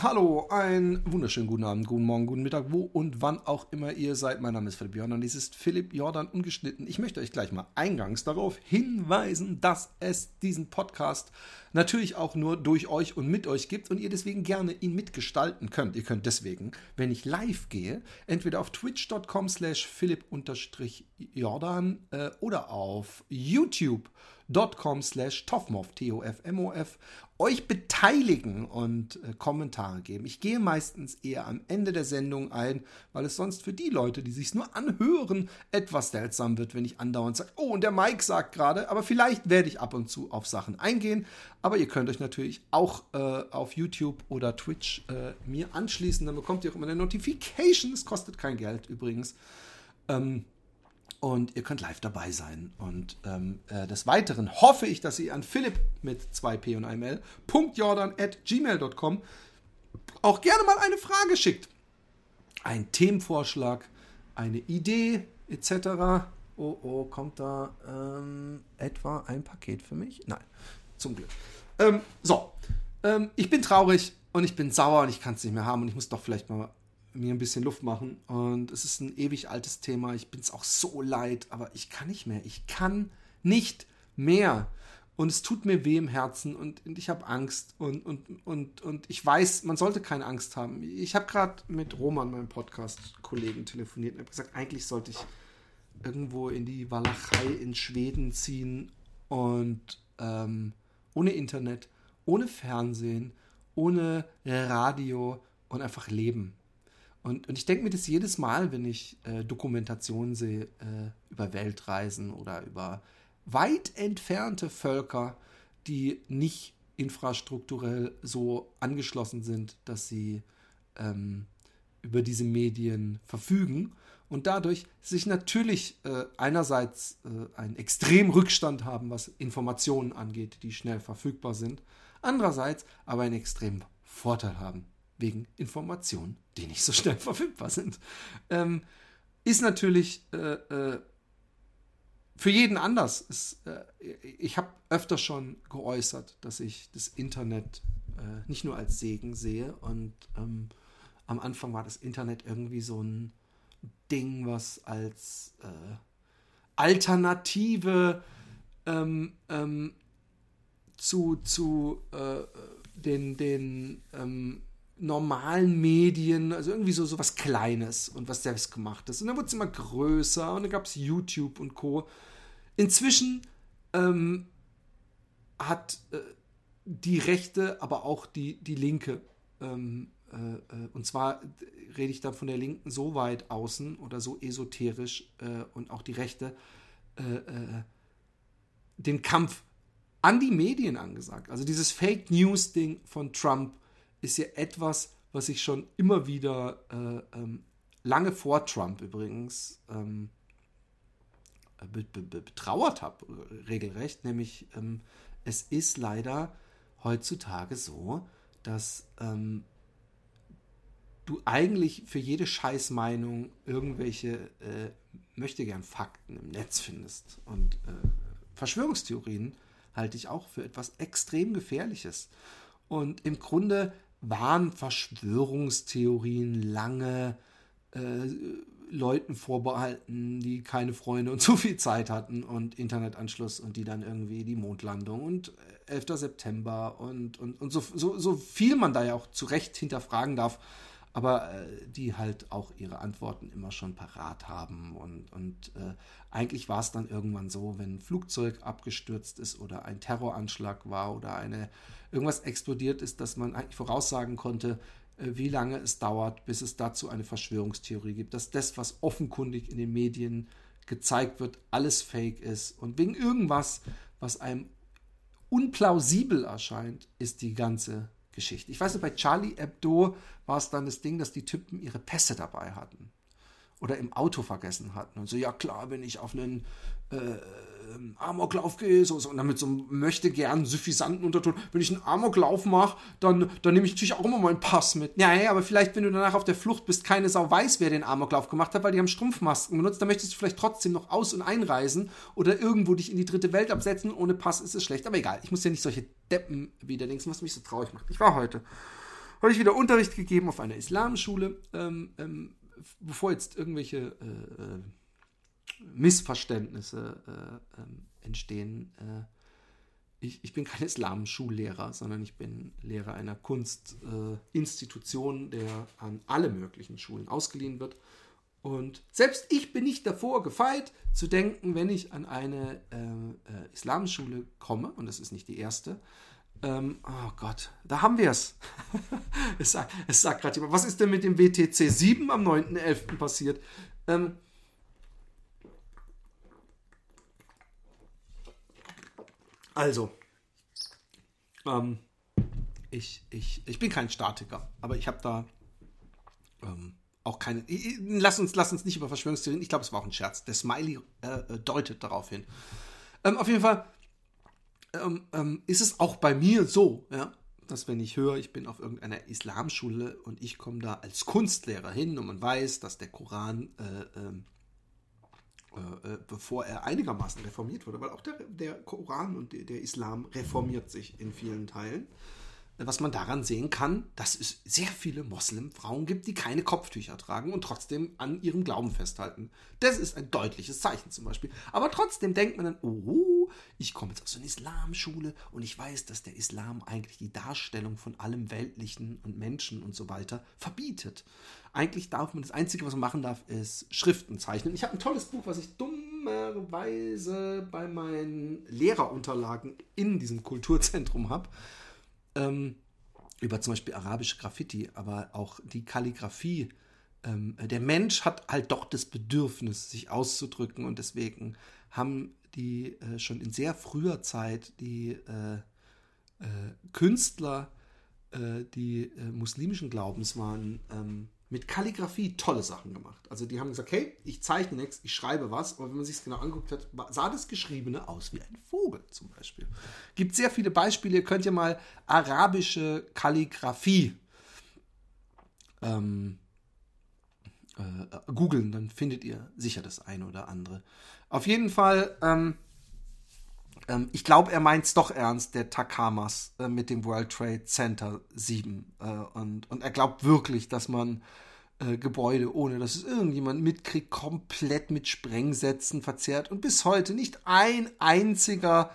Hallo, einen wunderschönen guten Abend, guten Morgen, guten Mittag, wo und wann auch immer ihr seid. Mein Name ist Philipp Jordan, dies ist Philipp Jordan ungeschnitten. Ich möchte euch gleich mal eingangs darauf hinweisen, dass es diesen Podcast natürlich auch nur durch euch und mit euch gibt und ihr deswegen gerne ihn mitgestalten könnt. Ihr könnt deswegen, wenn ich live gehe, entweder auf twitch.com slash philipp-jordan äh, oder auf youtube.com slash toffmof, T-O-F-M-O-F euch beteiligen und äh, Kommentare geben. Ich gehe meistens eher am Ende der Sendung ein, weil es sonst für die Leute, die sich nur anhören, etwas seltsam wird, wenn ich andauernd sage, oh, und der Mike sagt gerade, aber vielleicht werde ich ab und zu auf Sachen eingehen. Aber ihr könnt euch natürlich auch äh, auf YouTube oder Twitch äh, mir anschließen. Dann bekommt ihr auch immer eine Notification. Es kostet kein Geld übrigens. Ähm, und ihr könnt live dabei sein. Und ähm, äh, des Weiteren hoffe ich, dass ihr an Philipp mit 2p und 1 Jordan at gmail.com auch gerne mal eine Frage schickt. Ein Themenvorschlag, eine Idee etc. Oh, oh, kommt da ähm, etwa ein Paket für mich? Nein, zum Glück. Ähm, so, ähm, ich bin traurig und ich bin sauer und ich kann es nicht mehr haben und ich muss doch vielleicht mal mir ein bisschen Luft machen. Und es ist ein ewig altes Thema. Ich bin es auch so leid, aber ich kann nicht mehr. Ich kann nicht mehr. Und es tut mir weh im Herzen und, und ich habe Angst und, und, und, und ich weiß, man sollte keine Angst haben. Ich habe gerade mit Roman, meinem Podcast-Kollegen, telefoniert und habe gesagt, eigentlich sollte ich irgendwo in die Walachei in Schweden ziehen und ähm, ohne Internet, ohne Fernsehen, ohne Radio und einfach leben. Und, und ich denke mir das jedes Mal, wenn ich äh, Dokumentationen sehe äh, über Weltreisen oder über weit entfernte Völker, die nicht infrastrukturell so angeschlossen sind, dass sie ähm, über diese Medien verfügen und dadurch sich natürlich äh, einerseits äh, einen extremen Rückstand haben, was Informationen angeht, die schnell verfügbar sind, andererseits aber einen extremen Vorteil haben, wegen Informationen, die nicht so schnell verfügbar sind. Ähm, ist natürlich äh, äh, für jeden anders. Ist, äh, ich habe öfter schon geäußert, dass ich das Internet äh, nicht nur als Segen sehe. Und ähm, am Anfang war das Internet irgendwie so ein Ding, was als äh, Alternative ähm, ähm, zu, zu äh, den, den ähm, normalen Medien, also irgendwie so, so was Kleines und was selbstgemachtes. Und dann wurde es immer größer und dann gab es YouTube und Co. Inzwischen ähm, hat äh, die Rechte, aber auch die, die Linke, ähm, äh, äh und zwar rede ich dann von der Linken so weit außen oder so esoterisch äh, und auch die Rechte, äh, den Kampf an die Medien angesagt. Also dieses Fake News-Ding von Trump ist ja etwas, was ich schon immer wieder äh, ähm, lange vor Trump übrigens ähm, be be betrauert habe, regelrecht. Nämlich, ähm, es ist leider heutzutage so, dass ähm, du eigentlich für jede Scheißmeinung irgendwelche äh, möchte gern Fakten im Netz findest. Und äh, Verschwörungstheorien halte ich auch für etwas extrem Gefährliches. Und im Grunde waren Verschwörungstheorien lange äh, Leuten vorbehalten, die keine Freunde und zu viel Zeit hatten und Internetanschluss und die dann irgendwie die Mondlandung und 11. September und, und, und so, so, so viel man da ja auch zu Recht hinterfragen darf, aber äh, die halt auch ihre Antworten immer schon parat haben. Und, und äh, eigentlich war es dann irgendwann so, wenn ein Flugzeug abgestürzt ist oder ein Terroranschlag war oder eine, irgendwas explodiert ist, dass man eigentlich voraussagen konnte, äh, wie lange es dauert, bis es dazu eine Verschwörungstheorie gibt, dass das, was offenkundig in den Medien gezeigt wird, alles fake ist. Und wegen irgendwas, was einem unplausibel erscheint, ist die ganze Geschichte. Ich weiß nicht, bei Charlie Hebdo war es dann das Ding, dass die Typen ihre Pässe dabei hatten oder im Auto vergessen hatten. Und so, ja klar, wenn ich auf einen äh, Amoklauf gehe, so, so, und dann mit so möchte gern suffisanten Unterton, wenn ich einen Amoklauf mache, dann, dann nehme ich natürlich auch immer meinen Pass mit. Ja, ja, aber vielleicht, wenn du danach auf der Flucht bist, keine Sau weiß, wer den Amoklauf gemacht hat, weil die haben Strumpfmasken benutzt, dann möchtest du vielleicht trotzdem noch aus- und einreisen oder irgendwo dich in die dritte Welt absetzen. Ohne Pass ist es schlecht, aber egal, ich muss ja nicht solche Deppen wieder denken, was mich so traurig macht. Ich war heute habe ich wieder Unterricht gegeben auf einer Islamschule, ähm, ähm, bevor jetzt irgendwelche äh, äh Missverständnisse äh, ähm, entstehen. Äh, ich, ich, bin kein Islamschullehrer, sondern ich bin Lehrer einer Kunstinstitution, der an alle möglichen Schulen ausgeliehen wird. Und selbst ich bin nicht davor gefeit, zu denken, wenn ich an eine äh, äh, Islamschule komme, und das ist nicht die erste, ähm, oh Gott, da haben wir es. es sagt, sagt gerade jemand, was ist denn mit dem WTC 7 am 9.11. passiert? Ähm, also, ähm, ich, ich, ich bin kein Statiker, aber ich habe da ähm, auch keine. Lass uns, lass uns nicht über Verschwörungstheorien. Ich glaube, es war auch ein Scherz. Der Smiley äh, äh, deutet darauf hin. Ähm, auf jeden Fall ähm, ähm, ist es auch bei mir so, ja, dass wenn ich höre, ich bin auf irgendeiner Islamschule und ich komme da als Kunstlehrer hin und man weiß, dass der Koran, äh, ähm, äh, äh, bevor er einigermaßen reformiert wurde, weil auch der, der Koran und der, Islam reformiert sich in vielen Teilen, was man daran sehen kann, dass es sehr viele Moslem-Frauen gibt, die keine Kopftücher tragen und trotzdem an ihrem Glauben festhalten. Das ist ein deutliches Zeichen zum Beispiel. Aber trotzdem denkt man dann, oh, ich komme jetzt aus einer Islamschule und ich weiß, dass der Islam eigentlich die Darstellung von allem Weltlichen und Menschen und so weiter verbietet. Eigentlich darf man, das Einzige, was man machen darf, ist Schriften zeichnen. Ich habe ein tolles Buch, was ich dummerweise bei meinen Lehrerunterlagen in diesem Kulturzentrum habe ähm, über zum Beispiel arabische Graffiti, aber auch die Kalligrafie. Ähm, der Mensch hat halt doch das Bedürfnis, sich auszudrücken und deswegen haben die äh, schon in sehr früher Zeit die äh, äh, Künstler, äh, die äh, muslimischen Glaubens waren, ähm, mit Kalligrafie tolle Sachen gemacht. Also die haben gesagt, hey, ich zeichne nichts, ich schreibe was, aber wenn man sich es genau anguckt hat, sah das Geschriebene aus wie ein Vogel zum Beispiel. Gibt sehr viele Beispiele, ihr könnt ja mal arabische Kalligrafie ähm, äh, googeln, dann findet ihr sicher das eine oder andere. Auf jeden Fall, ähm, ähm, ich glaube, er meint es doch ernst, der Takamas äh, mit dem World Trade Center 7. Äh, und, und er glaubt wirklich, dass man äh, Gebäude, ohne dass es irgendjemand mitkriegt, komplett mit Sprengsätzen verzehrt und bis heute nicht ein einziger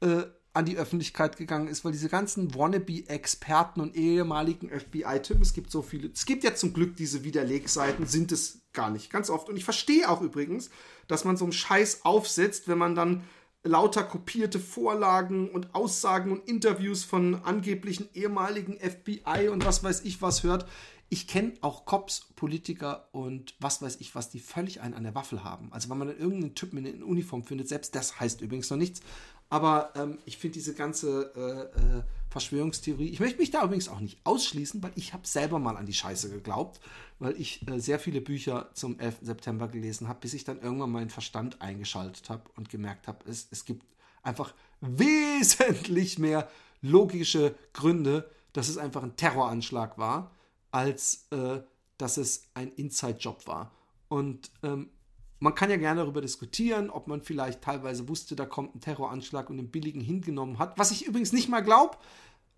äh, an die Öffentlichkeit gegangen ist, weil diese ganzen Wannabe-Experten und ehemaligen FBI-Typen, es gibt so viele, es gibt ja zum Glück diese Widerlegseiten, sind es gar nicht, ganz oft. Und ich verstehe auch übrigens, dass man so einen Scheiß aufsetzt, wenn man dann lauter kopierte Vorlagen und Aussagen und Interviews von angeblichen ehemaligen FBI und was weiß ich was hört. Ich kenne auch Cops, Politiker und was weiß ich was, die völlig einen an der Waffel haben. Also wenn man dann irgendeinen Typen in Uniform findet, selbst das heißt übrigens noch nichts. Aber ähm, ich finde diese ganze äh, äh, Verschwörungstheorie, ich möchte mich da übrigens auch nicht ausschließen, weil ich habe selber mal an die Scheiße geglaubt, weil ich äh, sehr viele Bücher zum 11. September gelesen habe, bis ich dann irgendwann meinen Verstand eingeschaltet habe und gemerkt habe, es, es gibt einfach wesentlich mehr logische Gründe, dass es einfach ein Terroranschlag war, als äh, dass es ein Inside-Job war. Und ähm, man kann ja gerne darüber diskutieren, ob man vielleicht teilweise wusste, da kommt ein Terroranschlag und den billigen hingenommen hat, was ich übrigens nicht mal glaube,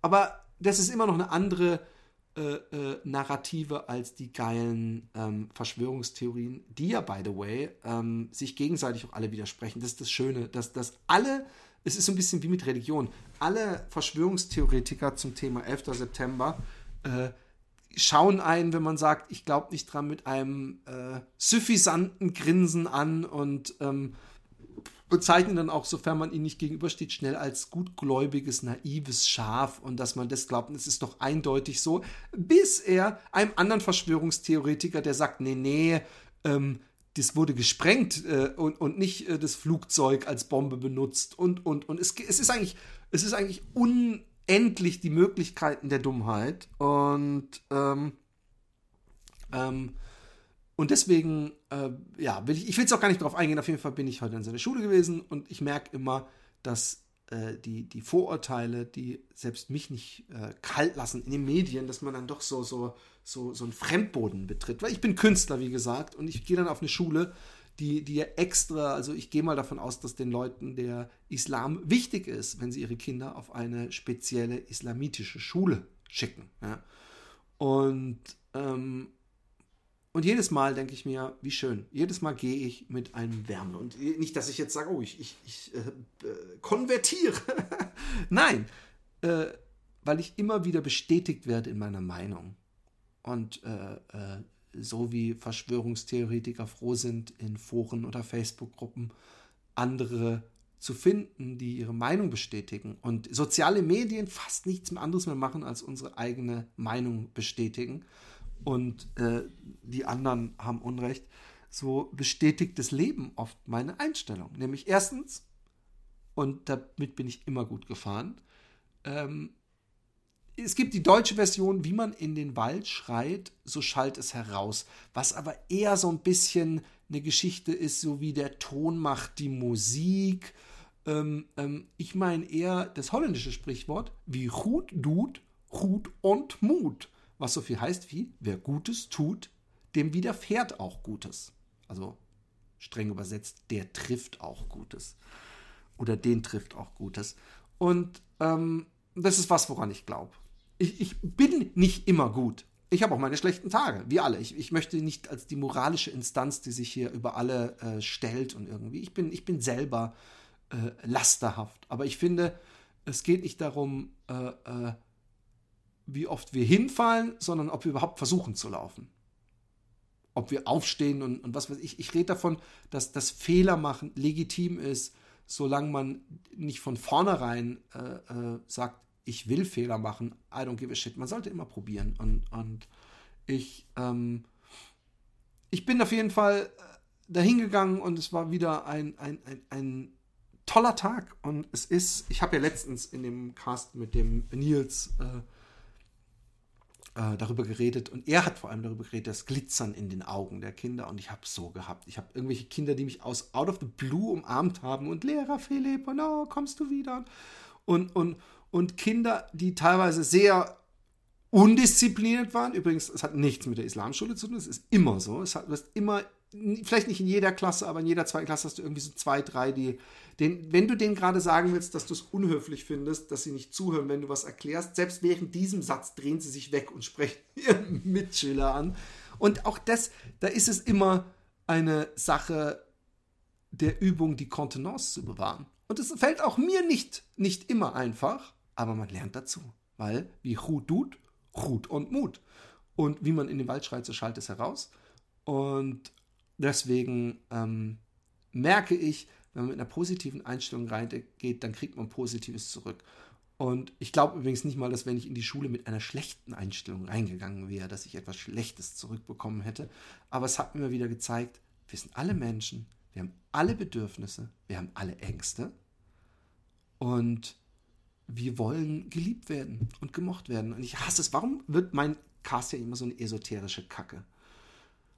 aber das ist immer noch eine andere äh, äh, Narrative als die geilen ähm, Verschwörungstheorien, die ja, by the way, ähm, sich gegenseitig auch alle widersprechen. Das ist das Schöne, dass, dass alle, es ist so ein bisschen wie mit Religion, alle Verschwörungstheoretiker zum Thema 11. September äh, schauen einen, wenn man sagt, ich glaube nicht dran, mit einem äh, suffisanten Grinsen an und ähm, bezeichnen dann auch, sofern man ihnen nicht gegenübersteht, schnell als gutgläubiges, naives Schaf und dass man das glaubt, es ist doch eindeutig so, bis er einem anderen Verschwörungstheoretiker, der sagt, nee, nee, ähm, das wurde gesprengt äh, und, und nicht äh, das Flugzeug als Bombe benutzt und, und, und. Es, es ist eigentlich, es ist eigentlich un, endlich die Möglichkeiten der Dummheit. Und, ähm, ähm, und deswegen, äh, ja, will ich, ich will es auch gar nicht darauf eingehen. Auf jeden Fall bin ich heute in seiner Schule gewesen und ich merke immer, dass äh, die, die Vorurteile, die selbst mich nicht äh, kalt lassen in den Medien, dass man dann doch so, so, so, so einen Fremdboden betritt. Weil ich bin Künstler, wie gesagt, und ich gehe dann auf eine Schule, die, die extra, also ich gehe mal davon aus, dass den Leuten der Islam wichtig ist, wenn sie ihre Kinder auf eine spezielle islamitische Schule schicken. Ja. Und, ähm, und jedes Mal denke ich mir, wie schön. Jedes Mal gehe ich mit einem Wärme. Und nicht, dass ich jetzt sage, oh, ich, ich, ich äh, äh konvertiere. Nein, äh, weil ich immer wieder bestätigt werde in meiner Meinung. Und äh, äh, so wie Verschwörungstheoretiker froh sind, in Foren oder Facebook-Gruppen andere zu finden, die ihre Meinung bestätigen. Und soziale Medien fast nichts mehr anderes mehr machen, als unsere eigene Meinung bestätigen. Und äh, die anderen haben Unrecht. So bestätigt das Leben oft meine Einstellung. Nämlich erstens, und damit bin ich immer gut gefahren, ähm, es gibt die deutsche Version, wie man in den Wald schreit, so schallt es heraus. Was aber eher so ein bisschen eine Geschichte ist, so wie der Ton macht die Musik. Ähm, ähm, ich meine eher das holländische Sprichwort, wie Hut tut, Hut und Mut. Was so viel heißt wie, wer Gutes tut, dem widerfährt auch Gutes. Also streng übersetzt, der trifft auch Gutes. Oder den trifft auch Gutes. Und ähm, das ist was, woran ich glaube ich, ich bin nicht immer gut. Ich habe auch meine schlechten Tage, wie alle. Ich, ich möchte nicht als die moralische Instanz, die sich hier über alle äh, stellt und irgendwie. Ich bin, ich bin selber äh, lasterhaft. Aber ich finde, es geht nicht darum, äh, äh wie oft wir hinfallen, sondern ob wir überhaupt versuchen zu laufen. Ob wir aufstehen und, und was weiß ich. Ich rede davon, dass das Fehler machen legitim ist, solange man nicht von vornherein äh, äh, sagt, ich will Fehler machen, I don't give a shit. Man sollte immer probieren. Und, und ich, ähm, ich bin auf jeden Fall äh, dahin gegangen und es war wieder ein, ein, ein, ein toller Tag. Und es ist, ich habe ja letztens in dem Cast mit dem Nils äh, äh, darüber geredet und er hat vor allem darüber geredet, das Glitzern in den Augen der Kinder. Und ich habe so gehabt. Ich habe irgendwelche Kinder, die mich aus Out of the Blue umarmt haben und Lehrer Philipp und oh, kommst du wieder? Und, und, und Kinder, die teilweise sehr undiszipliniert waren. Übrigens, es hat nichts mit der Islamschule zu tun, es ist immer so. Es hat, du hast immer, vielleicht nicht in jeder Klasse, aber in jeder zweiten Klasse hast du irgendwie so zwei, drei, die, den, wenn du denen gerade sagen willst, dass du es unhöflich findest, dass sie nicht zuhören, wenn du was erklärst, selbst während diesem Satz drehen sie sich weg und sprechen ihren Mitschüler an. Und auch das, da ist es immer eine Sache der Übung, die Kontenance zu bewahren. Und es fällt auch mir nicht, nicht immer einfach, aber man lernt dazu. Weil, wie Chut tut, Chut und Mut. Und wie man in den Wald schreit, so schallt es heraus. Und deswegen ähm, merke ich, wenn man mit einer positiven Einstellung reingeht, dann kriegt man Positives zurück. Und ich glaube übrigens nicht mal, dass wenn ich in die Schule mit einer schlechten Einstellung reingegangen wäre, dass ich etwas Schlechtes zurückbekommen hätte. Aber es hat mir wieder gezeigt, wir sind alle Menschen, wir haben alle Bedürfnisse, wir haben alle Ängste. Und wir wollen geliebt werden und gemocht werden. Und ich hasse es. Warum wird mein Cast ja immer so eine esoterische Kacke?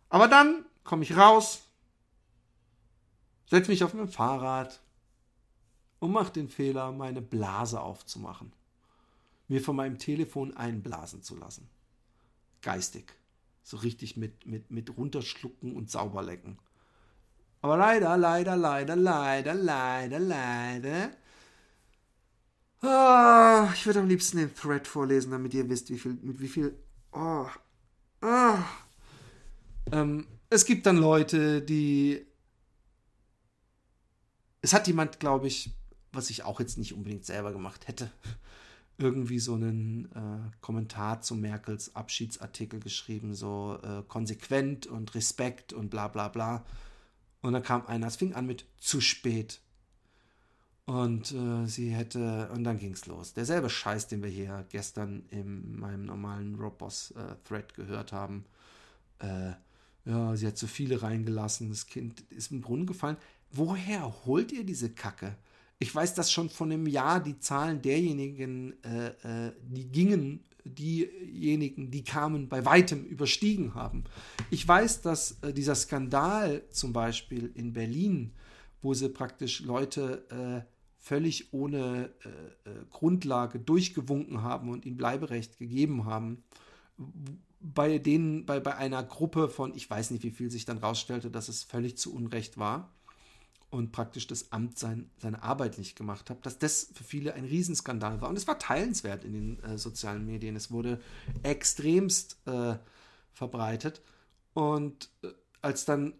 Aber dann komme ich raus, setze mich auf mein Fahrrad und mache den Fehler, meine Blase aufzumachen. Mir von meinem Telefon einblasen zu lassen. Geistig. So richtig mit, mit, mit runterschlucken und sauberlecken. Aber leider, leider, leider, leider, leider, leider Ah, ich würde am liebsten den Thread vorlesen, damit ihr wisst, wie viel, mit wie viel. Oh, ah. Ähm, es gibt dann Leute, die. Es hat jemand, glaube ich, was ich auch jetzt nicht unbedingt selber gemacht hätte, irgendwie so einen äh, Kommentar zu Merkels Abschiedsartikel geschrieben, so äh, konsequent und Respekt und bla bla bla. Und dann kam einer, es fing an mit zu spät. Und äh, sie hätte, und dann ging es los. Derselbe Scheiß, den wir hier gestern in meinem normalen Robos-Thread äh, gehört haben. Äh, ja, sie hat zu viele reingelassen, das Kind ist im Brunnen gefallen. Woher holt ihr diese Kacke? Ich weiß, dass schon von einem Jahr die Zahlen derjenigen, äh, äh, die gingen, diejenigen, die kamen, bei weitem überstiegen haben. Ich weiß, dass äh, dieser Skandal zum Beispiel in Berlin, wo sie praktisch Leute völlig ohne äh, äh, Grundlage durchgewunken haben und ihm Bleiberecht gegeben haben, bei denen, bei, bei einer Gruppe von, ich weiß nicht, wie viel sich dann rausstellte, dass es völlig zu Unrecht war. und praktisch das Amt sein, seine Arbeit nicht gemacht hat, dass das für viele ein Riesenskandal war. Und es war teilenswert in den äh, sozialen Medien. Es wurde extremst äh, verbreitet. Und äh, als dann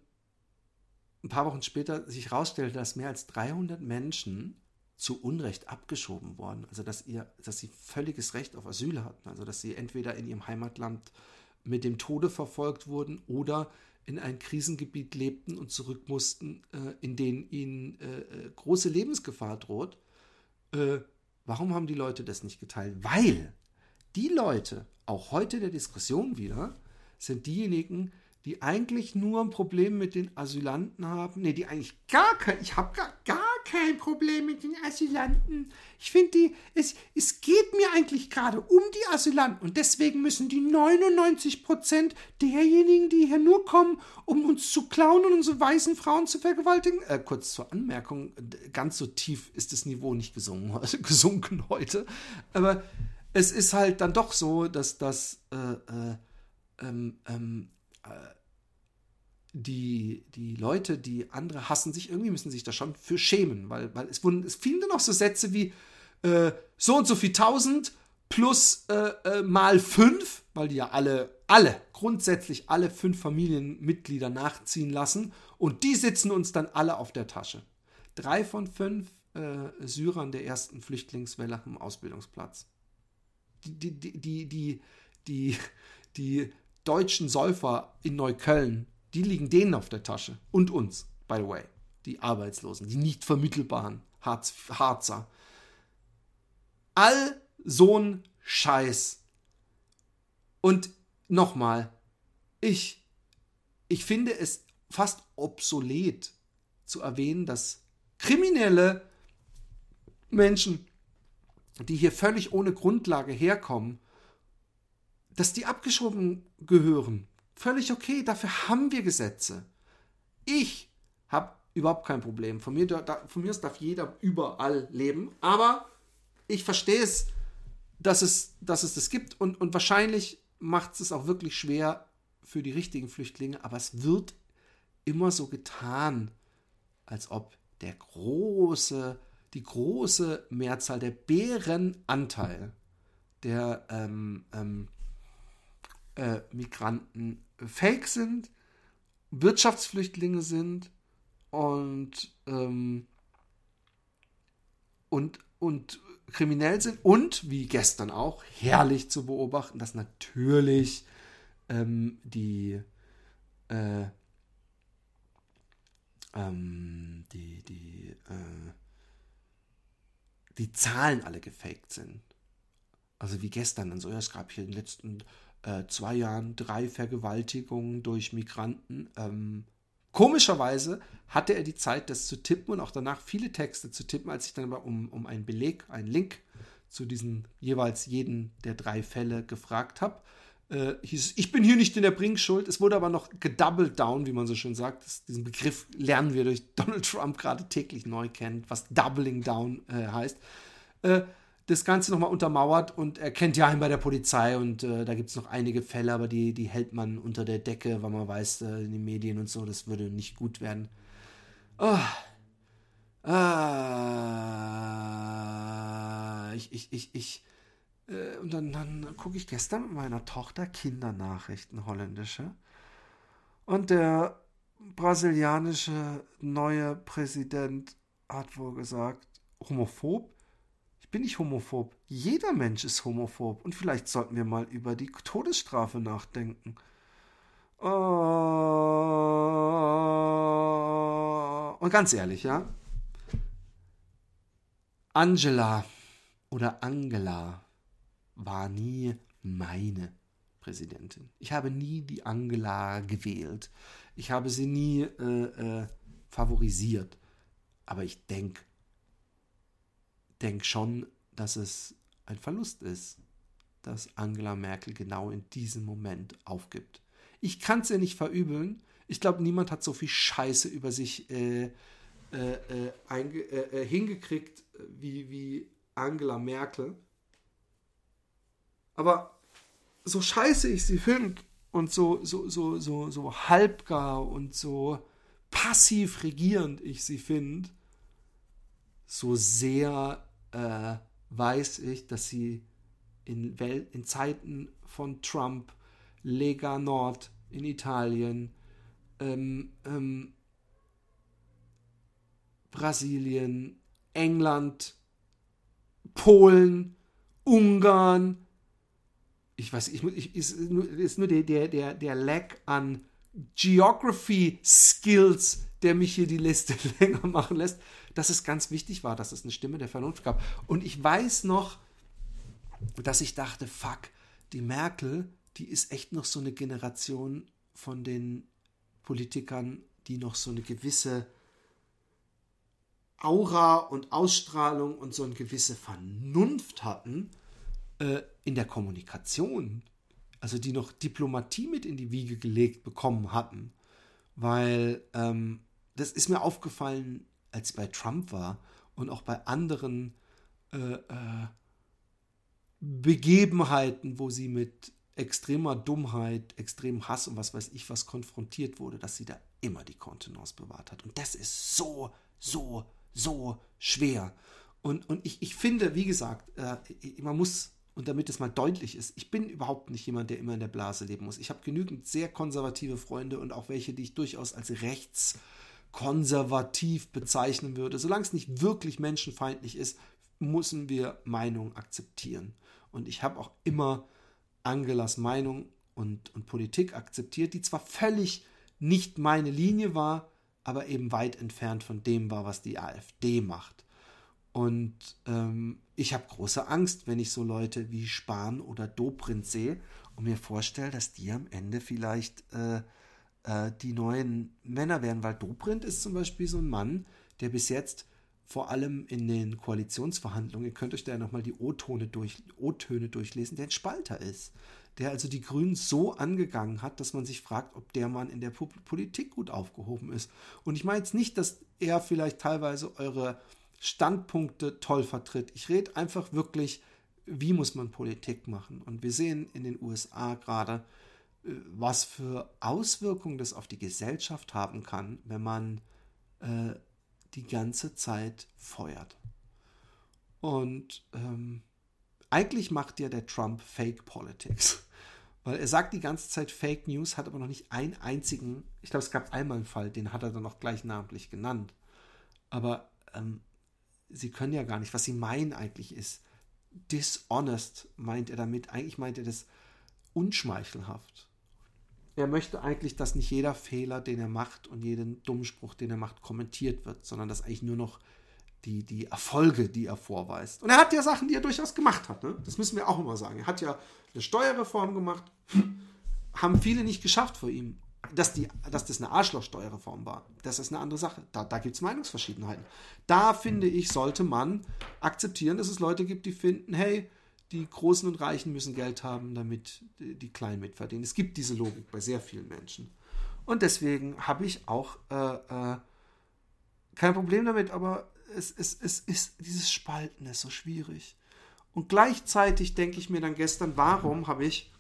ein paar Wochen später sich herausstellte, dass mehr als 300 Menschen zu Unrecht abgeschoben wurden, also dass, ihr, dass sie völliges Recht auf Asyl hatten, also dass sie entweder in ihrem Heimatland mit dem Tode verfolgt wurden oder in ein Krisengebiet lebten und zurück mussten, äh, in denen ihnen äh, äh, große Lebensgefahr droht. Äh, warum haben die Leute das nicht geteilt? Weil die Leute, auch heute der Diskussion wieder, sind diejenigen, die eigentlich nur ein Problem mit den Asylanten haben. Nee, die eigentlich gar kein, ich habe gar, gar kein Problem mit den Asylanten. Ich finde die, es, es geht mir eigentlich gerade um die Asylanten und deswegen müssen die 99 Prozent derjenigen, die hier nur kommen, um uns zu klauen und unsere weißen Frauen zu vergewaltigen. Äh, kurz zur Anmerkung, ganz so tief ist das Niveau nicht gesungen, gesunken heute. Aber es ist halt dann doch so, dass das äh, äh, ähm, ähm, äh, die, die Leute, die andere hassen, sich irgendwie müssen sich da schon für schämen, weil, weil es wurden, es fielen dann auch so Sätze wie äh, so und so viel tausend plus äh, äh, mal fünf, weil die ja alle, alle, grundsätzlich alle fünf Familienmitglieder nachziehen lassen und die sitzen uns dann alle auf der Tasche. Drei von fünf äh, Syrern der ersten Flüchtlingswelle haben Ausbildungsplatz. Die, die, die, die, die, die, die deutschen Säufer in Neukölln, die liegen denen auf der Tasche. Und uns, by the way. Die Arbeitslosen, die nicht vermittelbaren Harz, Harzer. All so ein Scheiß. Und nochmal, ich, ich finde es fast obsolet zu erwähnen, dass kriminelle Menschen, die hier völlig ohne Grundlage herkommen, dass die abgeschoben gehören. Völlig okay, dafür haben wir Gesetze. Ich habe überhaupt kein Problem. Von mir, da, von mir aus darf jeder überall leben, aber ich verstehe es, dass es, dass es das gibt und, und wahrscheinlich macht es auch wirklich schwer für die richtigen Flüchtlinge, aber es wird immer so getan, als ob der große, die große Mehrzahl, der Bärenanteil der ähm, ähm, äh, Migranten fake sind, Wirtschaftsflüchtlinge sind und, ähm, und, und kriminell sind und, wie gestern auch, herrlich zu beobachten, dass natürlich ähm, die, äh, ähm, die, die, äh, die Zahlen alle gefaked sind. Also wie gestern, dann so, ja, es gab hier in den letzten äh, zwei Jahren drei Vergewaltigungen durch Migranten. Ähm, komischerweise hatte er die Zeit, das zu tippen und auch danach viele Texte zu tippen, als ich dann aber um, um einen Beleg, einen Link zu diesen jeweils jeden der drei Fälle gefragt habe. Äh, hieß ich bin hier nicht in der Bringschuld. Es wurde aber noch gedoubled down, wie man so schön sagt. Das, diesen Begriff lernen wir durch Donald Trump gerade täglich neu kennen, was Doubling Down äh, heißt. Äh, das Ganze nochmal untermauert und er kennt ja einen bei der Polizei und äh, da gibt es noch einige Fälle, aber die, die hält man unter der Decke, weil man weiß, äh, in den Medien und so, das würde nicht gut werden. Oh. Ah. Ich, ich, ich, ich. Äh, und dann, dann gucke ich gestern mit meiner Tochter Kindernachrichten, holländische. Und der brasilianische neue Präsident hat wohl gesagt, homophob bin ich homophob. Jeder Mensch ist homophob. Und vielleicht sollten wir mal über die Todesstrafe nachdenken. Oh. Und ganz ehrlich, ja. Angela oder Angela war nie meine Präsidentin. Ich habe nie die Angela gewählt. Ich habe sie nie äh, äh, favorisiert. Aber ich denke, denke schon, dass es ein Verlust ist, dass Angela Merkel genau in diesem Moment aufgibt. Ich kann es ihr nicht verübeln. Ich glaube, niemand hat so viel Scheiße über sich äh, äh, äh, äh, äh hingekriegt wie, wie Angela Merkel. Aber so scheiße ich sie finde und so, so, so, so, so halbgar und so passiv regierend ich sie finde, so sehr äh, weiß ich, dass sie in, Wel in Zeiten von Trump, Lega Nord in Italien, ähm, ähm, Brasilien, England, Polen, Ungarn, ich weiß, ich, ich ist, ist nur der, der, der, der Lack an Geography Skills, der mich hier die Liste länger machen lässt, dass es ganz wichtig war, dass es eine Stimme der Vernunft gab. Und ich weiß noch, dass ich dachte, fuck, die Merkel, die ist echt noch so eine Generation von den Politikern, die noch so eine gewisse Aura und Ausstrahlung und so eine gewisse Vernunft hatten äh, in der Kommunikation. Also die noch Diplomatie mit in die Wiege gelegt bekommen hatten. Weil ähm, das ist mir aufgefallen, als bei Trump war und auch bei anderen äh, äh, Begebenheiten, wo sie mit extremer Dummheit, extremem Hass und was weiß ich was konfrontiert wurde, dass sie da immer die Kontenance bewahrt hat. Und das ist so, so, so schwer. Und, und ich, ich finde, wie gesagt, äh, man muss, und damit es mal deutlich ist, ich bin überhaupt nicht jemand, der immer in der Blase leben muss. Ich habe genügend sehr konservative Freunde und auch welche, die ich durchaus als rechtskonservativ bezeichnen würde. Solange es nicht wirklich menschenfeindlich ist, müssen wir Meinung akzeptieren. Und ich habe auch immer Angelas Meinung und, und Politik akzeptiert, die zwar völlig nicht meine Linie war, aber eben weit entfernt von dem war, was die AfD macht. Und ähm, ich habe große Angst, wenn ich so Leute wie Spahn oder Dobrindt sehe und mir vorstelle, dass die am Ende vielleicht äh, äh, die neuen Männer werden, weil Dobrindt ist zum Beispiel so ein Mann, der bis jetzt vor allem in den Koalitionsverhandlungen, ihr könnt euch da ja nochmal die O-Töne durch, durchlesen, der ein Spalter ist. Der also die Grünen so angegangen hat, dass man sich fragt, ob der Mann in der Politik gut aufgehoben ist. Und ich meine jetzt nicht, dass er vielleicht teilweise eure Standpunkte toll vertritt. Ich rede einfach wirklich, wie muss man Politik machen. Und wir sehen in den USA gerade, was für Auswirkungen das auf die Gesellschaft haben kann, wenn man äh, die ganze Zeit feuert. Und ähm, eigentlich macht ja der Trump Fake Politics. Weil er sagt die ganze Zeit Fake News, hat aber noch nicht einen einzigen, ich glaube, es gab einmal einen Fall, den hat er dann auch gleich namentlich genannt. Aber ähm, sie können ja gar nicht, was sie meinen eigentlich ist, dishonest meint er damit, eigentlich meint er das unschmeichelhaft er möchte eigentlich, dass nicht jeder Fehler, den er macht und jeden Dummspruch, den er macht, kommentiert wird, sondern dass eigentlich nur noch die, die Erfolge, die er vorweist. Und er hat ja Sachen, die er durchaus gemacht hat. Ne? Das müssen wir auch immer sagen. Er hat ja eine Steuerreform gemacht, haben viele nicht geschafft vor ihm. Dass, die, dass das eine Arschlochsteuerreform war, das ist eine andere Sache. Da, da gibt es Meinungsverschiedenheiten. Da finde ich, sollte man akzeptieren, dass es Leute gibt, die finden, hey, die Großen und Reichen müssen Geld haben, damit die Kleinen mitverdienen. Es gibt diese Logik bei sehr vielen Menschen. Und deswegen habe ich auch äh, äh, kein Problem damit, aber es, es, es ist, dieses Spalten ist so schwierig. Und gleichzeitig denke ich mir dann gestern, warum habe ich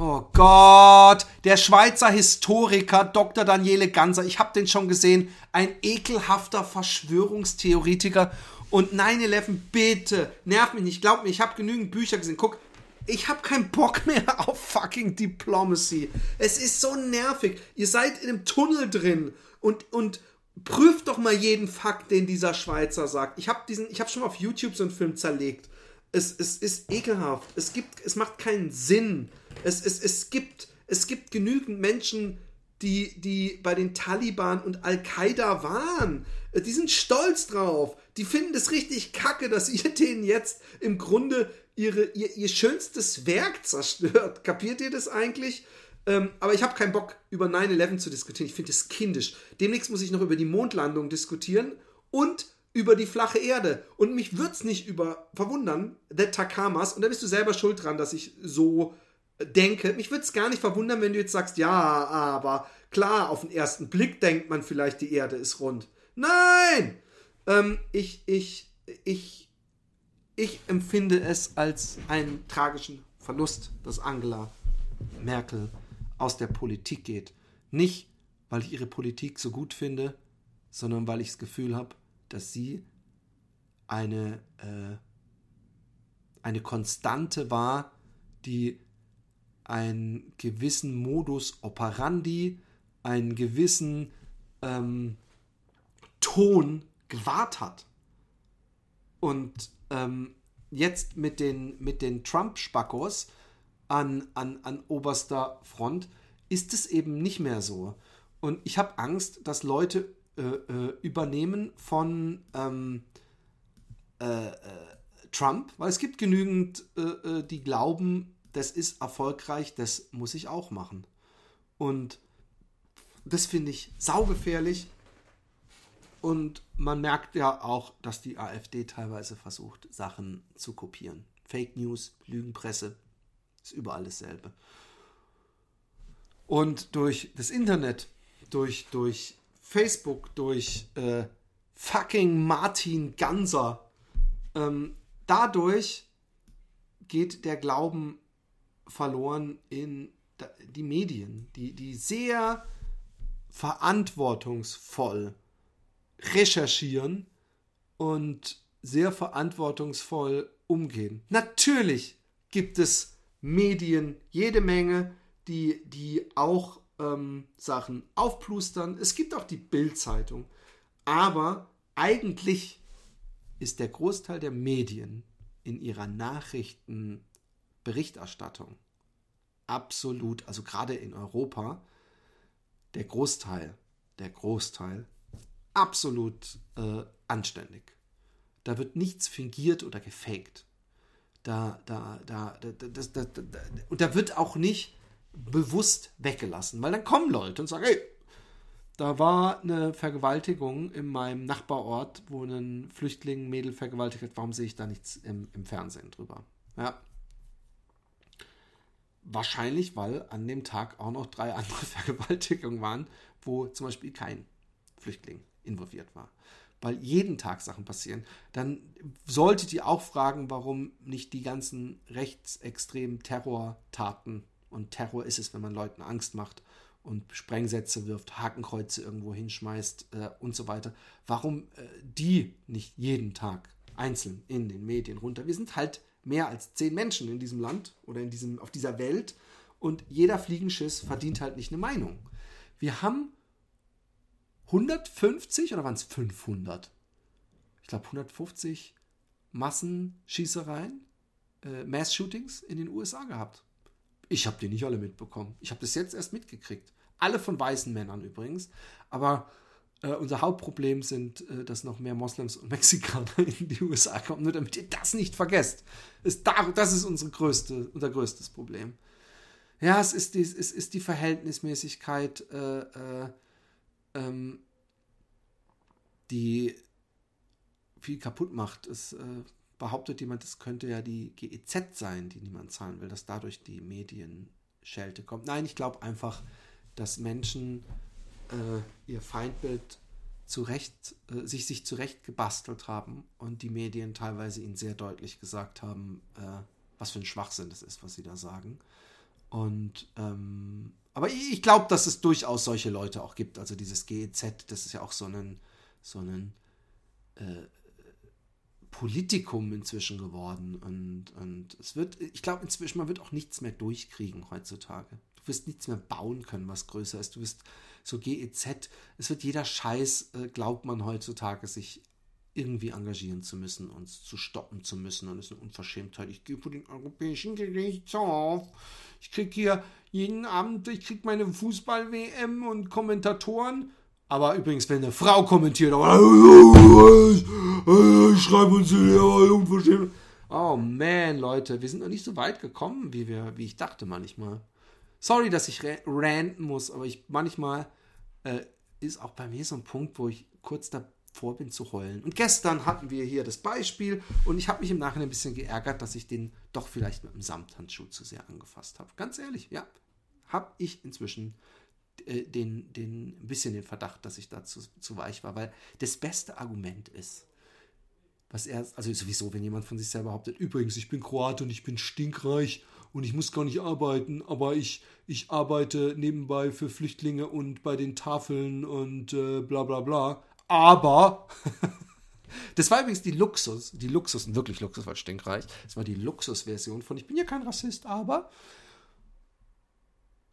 Oh Gott, der Schweizer Historiker Dr. Daniele Ganser, ich habe den schon gesehen, ein ekelhafter Verschwörungstheoretiker. Und 9-11, bitte, nerv mich nicht, glaub mir, ich habe genügend Bücher gesehen. Guck, ich habe keinen Bock mehr auf fucking Diplomacy. Es ist so nervig. Ihr seid in einem Tunnel drin und, und prüft doch mal jeden Fakt, den dieser Schweizer sagt. Ich habe habe schon mal auf YouTube so einen Film zerlegt. Es, es ist ekelhaft. Es gibt, es macht keinen Sinn. Es, es, es, gibt, es gibt genügend Menschen, die, die bei den Taliban und Al-Qaida waren. Die sind stolz drauf. Die finden es richtig kacke, dass ihr denen jetzt im Grunde ihre, ihr, ihr schönstes Werk zerstört. Kapiert ihr das eigentlich? Ähm, aber ich habe keinen Bock, über 9-11 zu diskutieren. Ich finde es kindisch. Demnächst muss ich noch über die Mondlandung diskutieren und über die flache Erde. Und mich würde es nicht über verwundern, der Takamas, und da bist du selber schuld dran, dass ich so denke, mich würde es gar nicht verwundern, wenn du jetzt sagst, ja, aber klar, auf den ersten Blick denkt man vielleicht, die Erde ist rund. Nein! Ähm, ich, ich, ich, ich empfinde es als einen tragischen Verlust, dass Angela Merkel aus der Politik geht. Nicht, weil ich ihre Politik so gut finde, sondern weil ich das Gefühl habe, dass sie eine, äh, eine Konstante war, die einen gewissen Modus operandi, einen gewissen ähm, Ton gewahrt hat. Und ähm, jetzt mit den, mit den Trump-Spackos an, an, an oberster Front ist es eben nicht mehr so. Und ich habe Angst, dass Leute äh, äh, übernehmen von ähm, äh, äh Trump, weil es gibt genügend, äh, äh, die glauben, das ist erfolgreich, das muss ich auch machen. Und das finde ich saugefährlich. Und man merkt ja auch, dass die AfD teilweise versucht, Sachen zu kopieren. Fake News, Lügenpresse, ist überall dasselbe. Und durch das Internet, durch, durch Facebook, durch äh, fucking Martin Ganser, ähm, dadurch geht der Glauben verloren in die Medien, die, die sehr verantwortungsvoll recherchieren und sehr verantwortungsvoll umgehen. Natürlich gibt es Medien jede Menge, die, die auch ähm, Sachen aufplustern. Es gibt auch die Bildzeitung. Aber eigentlich ist der Großteil der Medien in ihrer Nachrichtenberichterstattung absolut, also gerade in Europa, der Großteil, der Großteil absolut äh, anständig. Da wird nichts fingiert oder gefaked. Da, da, da, da, das, da, da, da, und da wird auch nicht bewusst weggelassen, weil dann kommen Leute und sagen, hey, da war eine Vergewaltigung in meinem Nachbarort, wo ein Flüchtling Mädel vergewaltigt hat. Warum sehe ich da nichts im, im Fernsehen drüber? Ja. Wahrscheinlich, weil an dem Tag auch noch drei andere Vergewaltigungen waren, wo zum Beispiel kein Flüchtling involviert war. Weil jeden Tag Sachen passieren. Dann solltet ihr auch fragen, warum nicht die ganzen rechtsextremen Terrortaten und Terror ist es, wenn man Leuten Angst macht und Sprengsätze wirft, Hakenkreuze irgendwo hinschmeißt äh, und so weiter. Warum äh, die nicht jeden Tag einzeln in den Medien runter? Wir sind halt mehr als zehn Menschen in diesem Land oder in diesem, auf dieser Welt und jeder Fliegenschiss verdient halt nicht eine Meinung. Wir haben 150 oder waren es 500? Ich glaube 150 Massenschießereien, äh, Mass-Shootings in den USA gehabt. Ich habe die nicht alle mitbekommen. Ich habe das jetzt erst mitgekriegt. Alle von weißen Männern übrigens. Aber äh, unser Hauptproblem sind, äh, dass noch mehr Moslems und Mexikaner in die USA kommen. Nur damit ihr das nicht vergesst. Ist da, das ist unsere größte, unser größtes Problem. Ja, es ist die, es ist die Verhältnismäßigkeit, äh, äh ähm, die viel kaputt macht. Es äh, behauptet jemand, es könnte ja die GEZ sein, die niemand zahlen will, dass dadurch die Medienschelte kommt. Nein, ich glaube einfach, dass Menschen äh, ihr Feindbild zurecht, äh, sich, sich zurecht gebastelt haben und die Medien teilweise ihnen sehr deutlich gesagt haben, äh, was für ein Schwachsinn das ist, was sie da sagen. Und ähm, aber ich, ich glaube, dass es durchaus solche Leute auch gibt. Also dieses GEZ, das ist ja auch so ein, so ein äh, Politikum inzwischen geworden. Und, und es wird, ich glaube inzwischen, man wird auch nichts mehr durchkriegen heutzutage. Du wirst nichts mehr bauen können, was größer ist. Du wirst so GEZ, es wird jeder Scheiß, äh, glaubt man heutzutage, sich irgendwie engagieren zu müssen, uns zu stoppen zu müssen. Und es ist eine Unverschämtheit. Ich gehe vor den Europäischen Gerichtshof. Ich kriege hier jeden Abend, ich kriege meine Fußball-WM und Kommentatoren. Aber übrigens, wenn eine Frau kommentiert, schreib uns unverschämt. Oh man, Leute, wir sind noch nicht so weit gekommen, wie, wir, wie ich dachte manchmal. Sorry, dass ich ranten muss, aber ich manchmal äh, ist auch bei mir so ein Punkt, wo ich kurz davor bin zu heulen. Und gestern hatten wir hier das Beispiel und ich habe mich im Nachhinein ein bisschen geärgert, dass ich den doch vielleicht mit dem Samthandschuh zu sehr angefasst habe. Ganz ehrlich, ja, habe ich inzwischen äh, den, den, ein bisschen den Verdacht, dass ich dazu zu weich war, weil das beste Argument ist, was er, also sowieso, wenn jemand von sich selber behauptet, übrigens, ich bin Kroat und ich bin stinkreich und ich muss gar nicht arbeiten, aber ich, ich arbeite nebenbei für Flüchtlinge und bei den Tafeln und äh, bla bla bla. Aber das war übrigens die Luxus, die Luxus, wirklich Luxus, weil stinkreich. Das war die Luxusversion von Ich bin ja kein Rassist, aber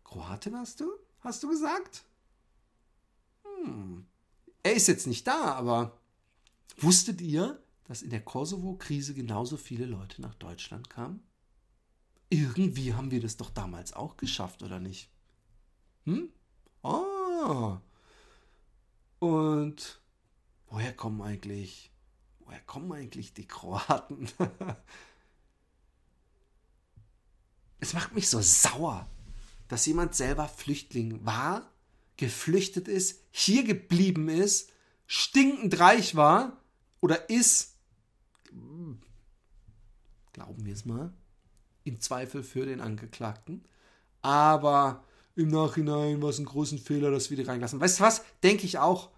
Kroatin hast du? Hast du gesagt? Hm. Er ist jetzt nicht da, aber wusstet ihr, dass in der Kosovo-Krise genauso viele Leute nach Deutschland kamen? Irgendwie haben wir das doch damals auch geschafft, oder nicht? Hm? Oh. Und woher kommen eigentlich, woher kommen eigentlich die Kroaten? es macht mich so sauer, dass jemand selber Flüchtling war, geflüchtet ist, hier geblieben ist, stinkend reich war oder ist glauben wir es mal, im Zweifel für den Angeklagten. Aber im Nachhinein war es ein großen Fehler, dass wir die reinlassen. Weißt du was? Denke ich auch.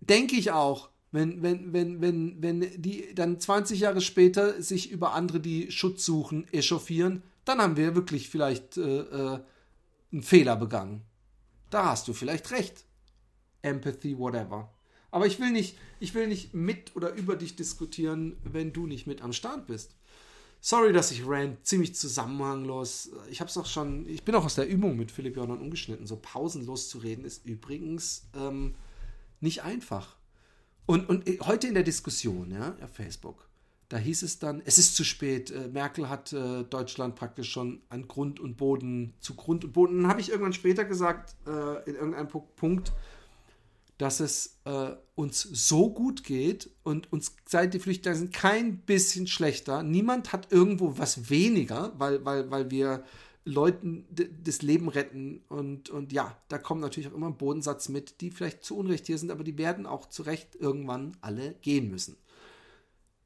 Denke ich auch. Wenn, wenn, wenn, wenn, wenn die dann 20 Jahre später sich über andere, die Schutz suchen, echauffieren, dann haben wir wirklich vielleicht äh, äh, einen Fehler begangen. Da hast du vielleicht recht. Empathy, whatever. Aber ich will nicht, ich will nicht mit oder über dich diskutieren, wenn du nicht mit am Start bist. Sorry, dass ich rant, ziemlich zusammenhanglos. Ich habe es auch schon, ich bin auch aus der Übung mit Philipp Jordan umgeschnitten. So pausenlos zu reden ist übrigens ähm, nicht einfach. Und, und heute in der Diskussion, ja, auf Facebook, da hieß es dann, es ist zu spät. Äh, Merkel hat äh, Deutschland praktisch schon an Grund und Boden, zu Grund und Boden. Dann habe ich irgendwann später gesagt, äh, in irgendeinem Punkt, dass es äh, uns so gut geht und uns seit die Flüchtlinge sind kein bisschen schlechter. Niemand hat irgendwo was weniger, weil, weil, weil wir Leuten das Leben retten. Und, und ja, da kommt natürlich auch immer ein Bodensatz mit, die vielleicht zu Unrecht hier sind, aber die werden auch zu Recht irgendwann alle gehen müssen.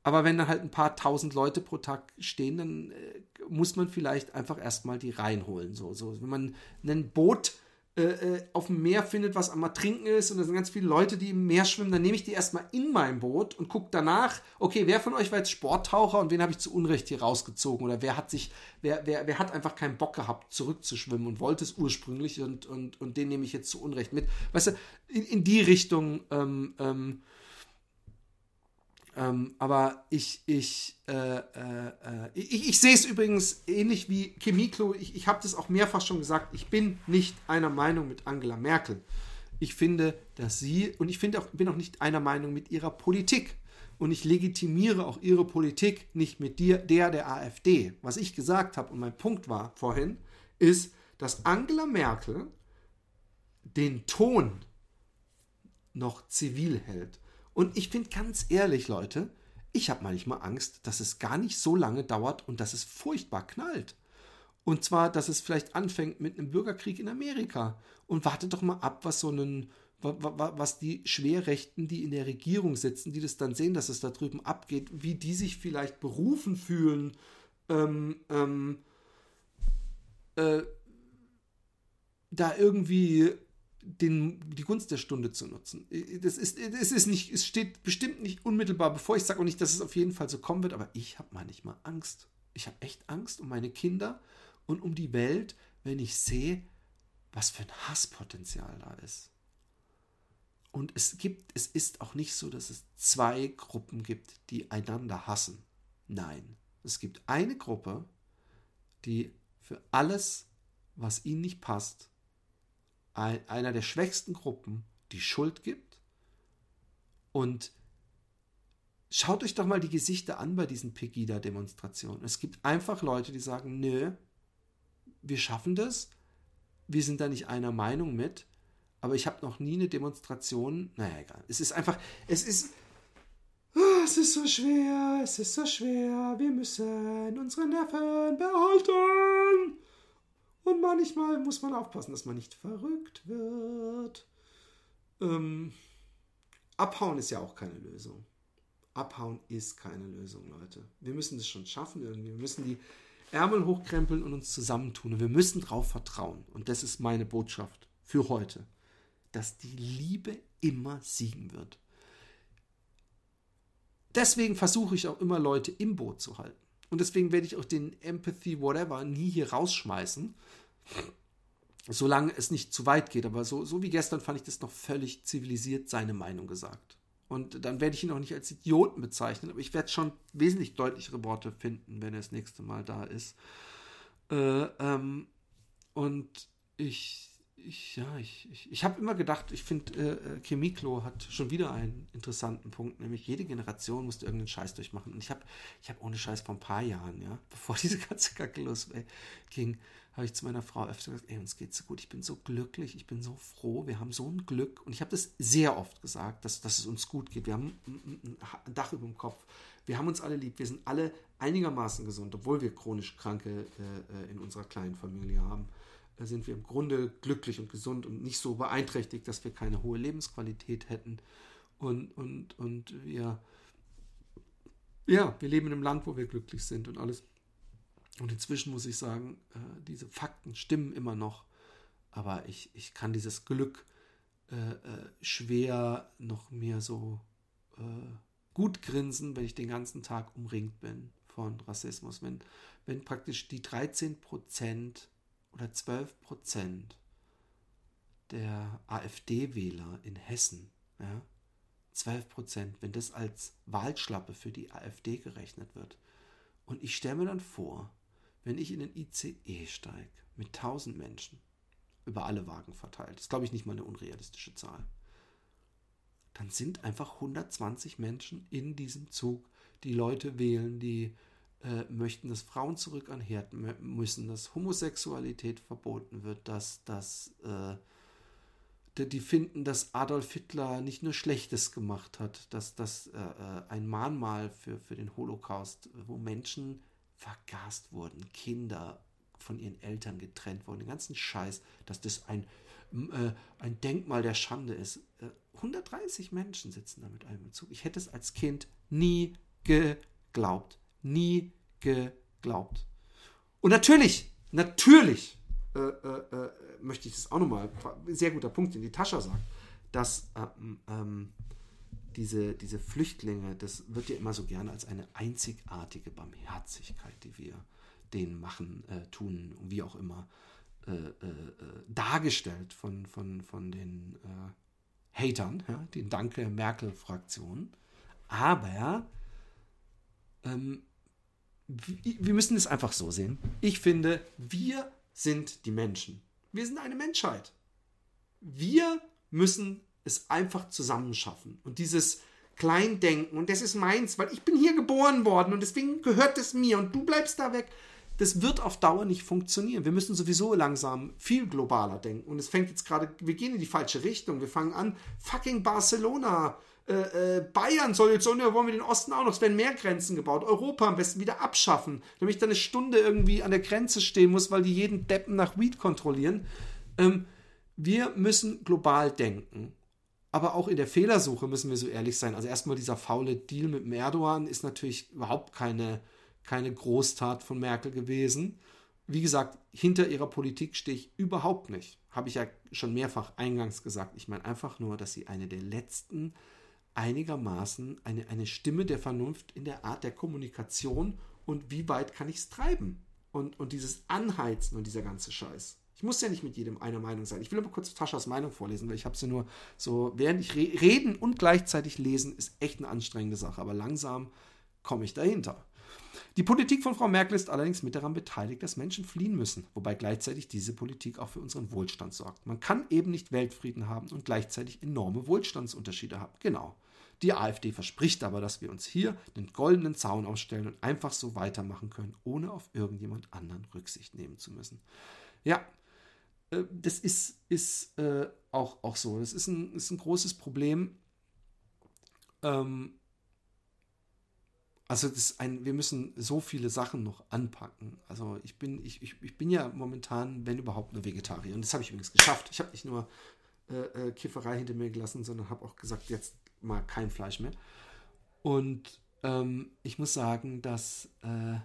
Aber wenn da halt ein paar tausend Leute pro Tag stehen, dann äh, muss man vielleicht einfach erstmal die reinholen. So, so. Wenn man ein Boot äh, äh, auf dem Meer findet, was am Trinken ist und da sind ganz viele Leute, die im Meer schwimmen, dann nehme ich die erstmal in mein Boot und gucke danach, okay, wer von euch war jetzt Sporttaucher und wen habe ich zu Unrecht hier rausgezogen oder wer hat sich, wer, wer, wer hat einfach keinen Bock gehabt, zurückzuschwimmen und wollte es ursprünglich und, und, und den nehme ich jetzt zu Unrecht mit. Weißt du, in, in die Richtung ähm, ähm, ähm, aber ich, ich, äh, äh, äh ich, ich sehe es übrigens ähnlich wie Chemiklo. Ich, ich habe das auch mehrfach schon gesagt. Ich bin nicht einer Meinung mit Angela Merkel. Ich finde, dass sie, und ich finde auch, bin auch nicht einer Meinung mit ihrer Politik. Und ich legitimiere auch ihre Politik nicht mit dir, der der AfD. Was ich gesagt habe und mein Punkt war vorhin, ist, dass Angela Merkel den Ton noch zivil hält. Und ich finde ganz ehrlich, Leute, ich habe manchmal Angst, dass es gar nicht so lange dauert und dass es furchtbar knallt. Und zwar, dass es vielleicht anfängt mit einem Bürgerkrieg in Amerika. Und wartet doch mal ab, was so ein, was die Schwerrechten, die in der Regierung sitzen, die das dann sehen, dass es da drüben abgeht, wie die sich vielleicht berufen fühlen, ähm, ähm, äh, da irgendwie den, die Gunst der Stunde zu nutzen. Das ist, es ist nicht, es steht bestimmt nicht unmittelbar bevor. Ich sage auch nicht, dass es auf jeden Fall so kommen wird, aber ich habe manchmal Angst. Ich habe echt Angst um meine Kinder und um die Welt, wenn ich sehe, was für ein Hasspotenzial da ist. Und es gibt, es ist auch nicht so, dass es zwei Gruppen gibt, die einander hassen. Nein, es gibt eine Gruppe, die für alles, was ihnen nicht passt, ein, einer der schwächsten Gruppen die Schuld gibt. Und schaut euch doch mal die Gesichter an bei diesen Pegida-Demonstrationen. Es gibt einfach Leute, die sagen, nö, wir schaffen das, wir sind da nicht einer Meinung mit, aber ich habe noch nie eine Demonstration, naja, egal. Es ist einfach, es ist, oh, es ist so schwer, es ist so schwer, wir müssen unsere Nerven behalten. Und manchmal muss man aufpassen, dass man nicht verrückt wird. Ähm, abhauen ist ja auch keine Lösung. Abhauen ist keine Lösung, Leute. Wir müssen es schon schaffen irgendwie. Wir müssen die Ärmel hochkrempeln und uns zusammentun. Und wir müssen darauf vertrauen. Und das ist meine Botschaft für heute. Dass die Liebe immer siegen wird. Deswegen versuche ich auch immer Leute im Boot zu halten. Und deswegen werde ich auch den Empathy Whatever nie hier rausschmeißen. Solange es nicht zu weit geht. Aber so, so wie gestern fand ich das noch völlig zivilisiert seine Meinung gesagt. Und dann werde ich ihn auch nicht als Idioten bezeichnen, aber ich werde schon wesentlich deutlichere Worte finden, wenn er das nächste Mal da ist. Äh, ähm, und ich ich, ja, ich, ich, ich habe immer gedacht, ich finde, äh, äh, Chemiklo hat schon wieder einen interessanten Punkt, nämlich jede Generation musste irgendeinen Scheiß durchmachen. Und ich habe ich hab ohne Scheiß vor ein paar Jahren, ja, bevor diese ganze Kacke losging, habe ich zu meiner Frau öfter gesagt, ey, uns geht's so gut, ich bin so glücklich, ich bin so froh, wir haben so ein Glück. Und ich habe das sehr oft gesagt, dass, dass es uns gut geht. Wir haben ein Dach über dem Kopf, wir haben uns alle lieb, wir sind alle einigermaßen gesund, obwohl wir chronisch Kranke äh, äh in unserer kleinen Familie haben sind wir im Grunde glücklich und gesund und nicht so beeinträchtigt, dass wir keine hohe Lebensqualität hätten. Und, und, und wir, ja, wir leben in einem Land, wo wir glücklich sind und alles. Und inzwischen muss ich sagen, äh, diese Fakten stimmen immer noch, aber ich, ich kann dieses Glück äh, äh, schwer noch mir so gut grinsen, wenn ich den ganzen Tag umringt bin von Rassismus. Wenn, wenn praktisch die 13 Prozent oder 12 Prozent der AfD-Wähler in Hessen, ja, 12 Prozent, wenn das als Wahlschlappe für die AfD gerechnet wird. Und ich stelle mir dann vor, wenn ich in den ICE steige mit 1000 Menschen, über alle Wagen verteilt, das ist glaube ich nicht mal eine unrealistische Zahl, dann sind einfach 120 Menschen in diesem Zug, die Leute wählen, die äh, möchten, dass Frauen zurück an Herd müssen, dass Homosexualität verboten wird, dass, dass äh, die, finden, dass Adolf Hitler nicht nur Schlechtes gemacht hat, dass das äh, äh, ein Mahnmal für, für den Holocaust, wo Menschen vergast wurden, Kinder von ihren Eltern getrennt wurden, den ganzen Scheiß, dass das ein, äh, ein Denkmal der Schande ist. 130 Menschen sitzen da mit einem im Zug. Ich hätte es als Kind nie geglaubt nie geglaubt. Und natürlich, natürlich äh, äh, äh, möchte ich das auch nochmal, sehr guter Punkt, den die Tascha sagt, dass ähm, ähm, diese, diese Flüchtlinge, das wird ja immer so gerne als eine einzigartige Barmherzigkeit, die wir denen machen, äh, tun, wie auch immer, äh, äh, dargestellt von, von, von den Hatern, ja, den Danke Merkel-Fraktion. Aber ähm, wir müssen es einfach so sehen. Ich finde, wir sind die Menschen. Wir sind eine Menschheit. Wir müssen es einfach zusammen schaffen. Und dieses Kleindenken, und das ist meins, weil ich bin hier geboren worden und deswegen gehört es mir und du bleibst da weg. Das wird auf Dauer nicht funktionieren. Wir müssen sowieso langsam viel globaler denken. Und es fängt jetzt gerade, wir gehen in die falsche Richtung. Wir fangen an, fucking Barcelona äh, äh, Bayern soll jetzt so, ne, wollen wir den Osten auch noch, es werden mehr Grenzen gebaut, Europa am besten wieder abschaffen, damit ich dann eine Stunde irgendwie an der Grenze stehen muss, weil die jeden Deppen nach Weed kontrollieren. Ähm, wir müssen global denken. Aber auch in der Fehlersuche müssen wir so ehrlich sein. Also erstmal dieser faule Deal mit Erdogan ist natürlich überhaupt keine, keine Großtat von Merkel gewesen. Wie gesagt, hinter ihrer Politik stehe ich überhaupt nicht. Habe ich ja schon mehrfach eingangs gesagt. Ich meine einfach nur, dass sie eine der letzten einigermaßen eine, eine Stimme der Vernunft in der Art der Kommunikation und wie weit kann ich es treiben. Und, und dieses Anheizen und dieser ganze Scheiß. Ich muss ja nicht mit jedem einer Meinung sein. Ich will aber kurz Taschas Meinung vorlesen, weil ich habe sie nur so, während ich re reden und gleichzeitig lesen, ist echt eine anstrengende Sache. Aber langsam komme ich dahinter. Die Politik von Frau Merkel ist allerdings mit daran beteiligt, dass Menschen fliehen müssen, wobei gleichzeitig diese Politik auch für unseren Wohlstand sorgt. Man kann eben nicht Weltfrieden haben und gleichzeitig enorme Wohlstandsunterschiede haben. Genau. Die AfD verspricht aber, dass wir uns hier den goldenen Zaun ausstellen und einfach so weitermachen können, ohne auf irgendjemand anderen Rücksicht nehmen zu müssen. Ja, äh, das ist, ist äh, auch, auch so. Das ist ein, ist ein großes Problem. Ähm, also ein, wir müssen so viele Sachen noch anpacken. Also ich bin, ich, ich, ich bin ja momentan, wenn überhaupt, nur Vegetarier. Und das habe ich übrigens geschafft. Ich habe nicht nur äh, äh, Kifferei hinter mir gelassen, sondern habe auch gesagt, jetzt mal kein Fleisch mehr. Und ähm, ich muss sagen, dass äh,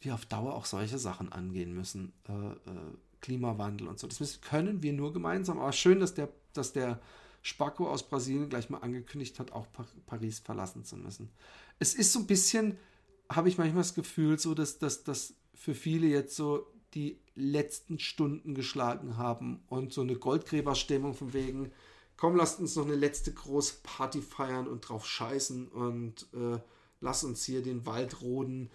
wir auf Dauer auch solche Sachen angehen müssen. Äh, äh, Klimawandel und so. Das können wir nur gemeinsam. Aber schön, dass der, dass der Spacko aus Brasilien gleich mal angekündigt hat, auch Paris verlassen zu müssen. Es ist so ein bisschen habe ich manchmal das Gefühl, so dass, dass für viele jetzt so die letzten Stunden geschlagen haben und so eine Goldgräberstimmung von wegen, komm, lasst uns noch eine letzte große Party feiern und drauf scheißen und äh, lass uns hier den Wald roden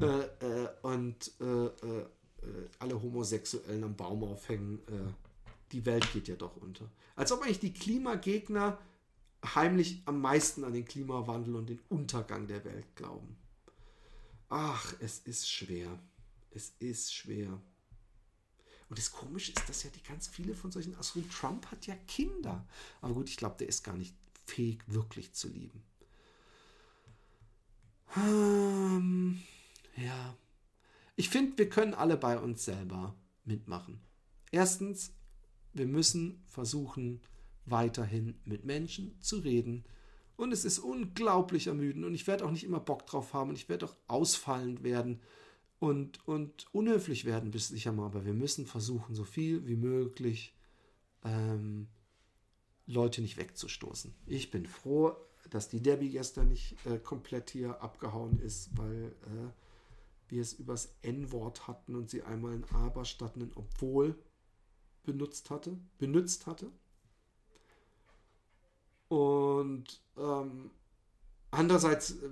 äh, äh, und äh, äh, äh, alle Homosexuellen am Baum aufhängen. die Welt geht ja doch unter. Als ob eigentlich die Klimagegner heimlich am meisten an den Klimawandel und den Untergang der Welt glauben. Ach, es ist schwer. Es ist schwer. Und das Komische ist, dass ja die ganz viele von solchen Astronauten, Trump hat ja Kinder. Aber gut, ich glaube, der ist gar nicht fähig, wirklich zu lieben. Ähm, ja. Ich finde, wir können alle bei uns selber mitmachen. Erstens, wir müssen versuchen, weiterhin mit Menschen zu reden. Und es ist unglaublich ermüdend und ich werde auch nicht immer Bock drauf haben und ich werde auch ausfallend werden und, und unhöflich werden bis sicher mal, aber wir müssen versuchen, so viel wie möglich ähm, Leute nicht wegzustoßen. Ich bin froh, dass die Debbie gestern nicht äh, komplett hier abgehauen ist, weil äh, wir es übers N-Wort hatten und sie einmal ein Aber statt ein Obwohl benutzt hatte, benutzt hatte. Und ähm, andererseits äh,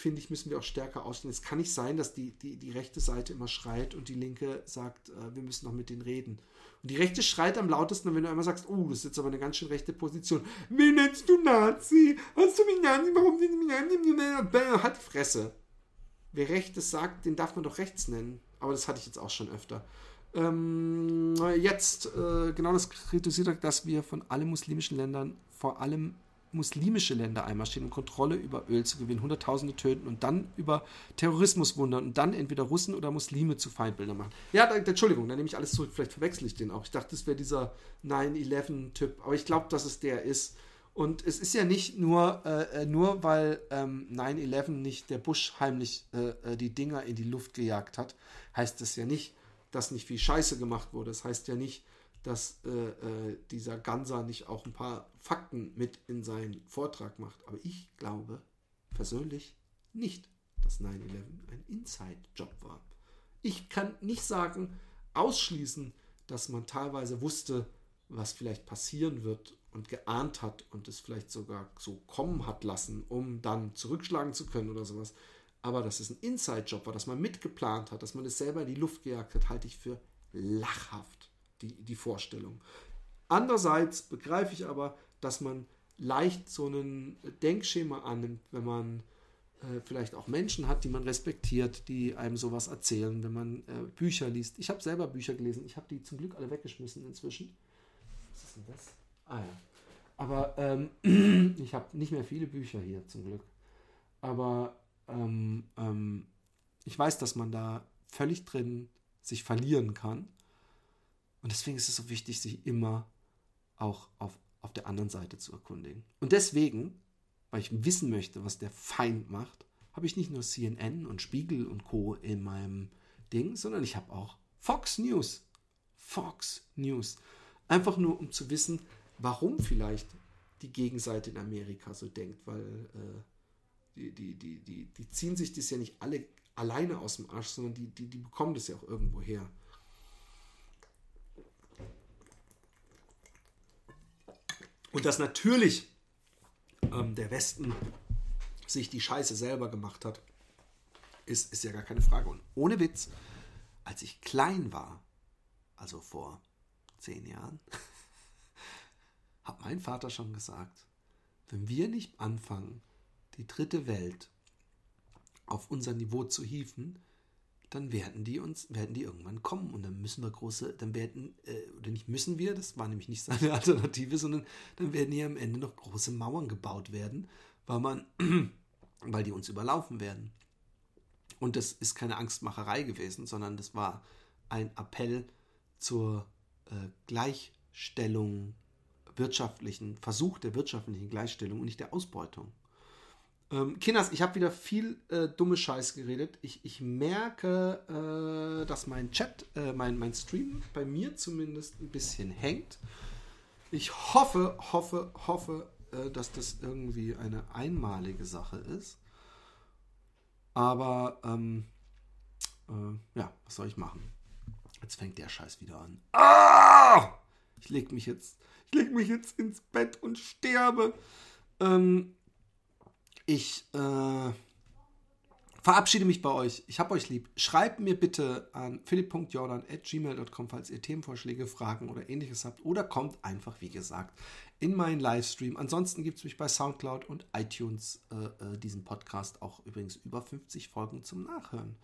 finde ich, müssen wir auch stärker ausstellen. Es kann nicht sein, dass die, die, die rechte Seite immer schreit und die linke sagt, äh, wir müssen noch mit denen reden. Und die rechte schreit am lautesten, wenn du einmal sagst, oh, das ist jetzt aber eine ganz schön rechte Position. Wie nennst du Nazi? Hast du mich Nazi? Warum nennst du mich die Fresse. Wer Rechtes sagt, den darf man doch rechts nennen. Aber das hatte ich jetzt auch schon öfter. Ähm, jetzt, äh, genau das kritisiert, dass wir von allen muslimischen Ländern vor allem muslimische Länder einmarschieren, um Kontrolle über Öl zu gewinnen, Hunderttausende töten und dann über Terrorismus wundern und dann entweder Russen oder Muslime zu Feindbildern machen. Ja, da, Entschuldigung, da nehme ich alles zurück. Vielleicht verwechsel ich den auch. Ich dachte, das wäre dieser 9-11-Typ, aber ich glaube, dass es der ist. Und es ist ja nicht nur, äh, äh nur weil ähm, 9-11 nicht der Bush heimlich äh, äh, die Dinger in die Luft gejagt hat, heißt es ja nicht, dass nicht viel Scheiße gemacht wurde. Das heißt ja nicht, dass äh, äh, dieser Ganser nicht auch ein paar Fakten mit in seinen Vortrag macht. Aber ich glaube persönlich nicht, dass 9-11 ein Inside-Job war. Ich kann nicht sagen, ausschließen, dass man teilweise wusste, was vielleicht passieren wird und geahnt hat und es vielleicht sogar so kommen hat lassen, um dann zurückschlagen zu können oder sowas. Aber dass es ein Inside-Job war, dass man mitgeplant hat, dass man es selber in die Luft gejagt hat, halte ich für lachhaft die, die Vorstellung. Andererseits begreife ich aber, dass man leicht so ein Denkschema annimmt, wenn man äh, vielleicht auch Menschen hat, die man respektiert, die einem sowas erzählen, wenn man äh, Bücher liest. Ich habe selber Bücher gelesen, ich habe die zum Glück alle weggeschmissen inzwischen. Was ist denn das? Ah ja. Aber ähm, ich habe nicht mehr viele Bücher hier zum Glück. Aber ähm, ähm, ich weiß, dass man da völlig drin sich verlieren kann. Und deswegen ist es so wichtig, sich immer auch auf, auf der anderen Seite zu erkundigen. Und deswegen, weil ich wissen möchte, was der Feind macht, habe ich nicht nur CNN und Spiegel und Co. in meinem Ding, sondern ich habe auch Fox News. Fox News. Einfach nur, um zu wissen, warum vielleicht die Gegenseite in Amerika so denkt, weil äh, die, die, die, die, die ziehen sich das ja nicht alle alleine aus dem Arsch, sondern die, die, die bekommen das ja auch irgendwo her. Und dass natürlich ähm, der Westen sich die Scheiße selber gemacht hat, ist, ist ja gar keine Frage. Und ohne Witz, als ich klein war, also vor zehn Jahren, hat mein Vater schon gesagt, wenn wir nicht anfangen, die dritte Welt auf unser Niveau zu hieven, dann werden die uns, werden die irgendwann kommen und dann müssen wir große, dann werden, äh, oder nicht müssen wir, das war nämlich nicht seine Alternative, sondern dann werden hier am Ende noch große Mauern gebaut werden, weil man, weil die uns überlaufen werden. Und das ist keine Angstmacherei gewesen, sondern das war ein Appell zur äh, Gleichstellung, wirtschaftlichen, Versuch der wirtschaftlichen Gleichstellung und nicht der Ausbeutung. Ähm, Kinders, ich habe wieder viel äh, dumme Scheiß geredet. Ich, ich merke, äh, dass mein Chat, äh, mein, mein Stream bei mir zumindest ein bisschen hängt. Ich hoffe, hoffe, hoffe, äh, dass das irgendwie eine einmalige Sache ist. Aber ähm, äh, ja, was soll ich machen? Jetzt fängt der Scheiß wieder an. Ah! Ich leg mich jetzt, ich leg mich jetzt ins Bett und sterbe. Ähm, ich äh, verabschiede mich bei euch. Ich habe euch lieb. Schreibt mir bitte an philipp.jordan.gmail.com, falls ihr Themenvorschläge, Fragen oder ähnliches habt. Oder kommt einfach, wie gesagt, in meinen Livestream. Ansonsten gibt es mich bei Soundcloud und iTunes, äh, äh, diesen Podcast, auch übrigens über 50 Folgen zum Nachhören.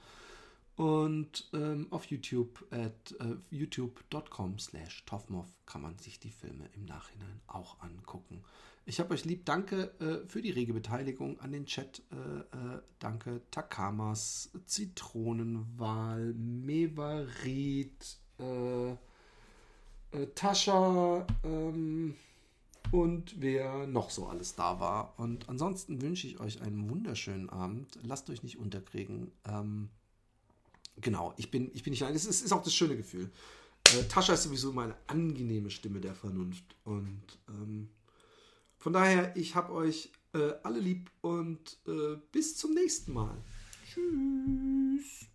Und ähm, auf YouTube at äh, youtube.com slash toffmoff kann man sich die Filme im Nachhinein auch angucken. Ich habe euch lieb. Danke äh, für die rege Beteiligung an den Chat. Äh, äh, danke Takamas, Zitronenwahl, Mevarit, äh, äh, Tascha ähm, und wer noch so alles da war. Und ansonsten wünsche ich euch einen wunderschönen Abend. Lasst euch nicht unterkriegen. Ähm, genau, ich bin, ich bin nicht allein. Das ist, ist auch das schöne Gefühl. Äh, Tascha ist sowieso meine angenehme Stimme der Vernunft. Und ähm, von daher, ich habe euch äh, alle lieb und äh, bis zum nächsten Mal. Tschüss.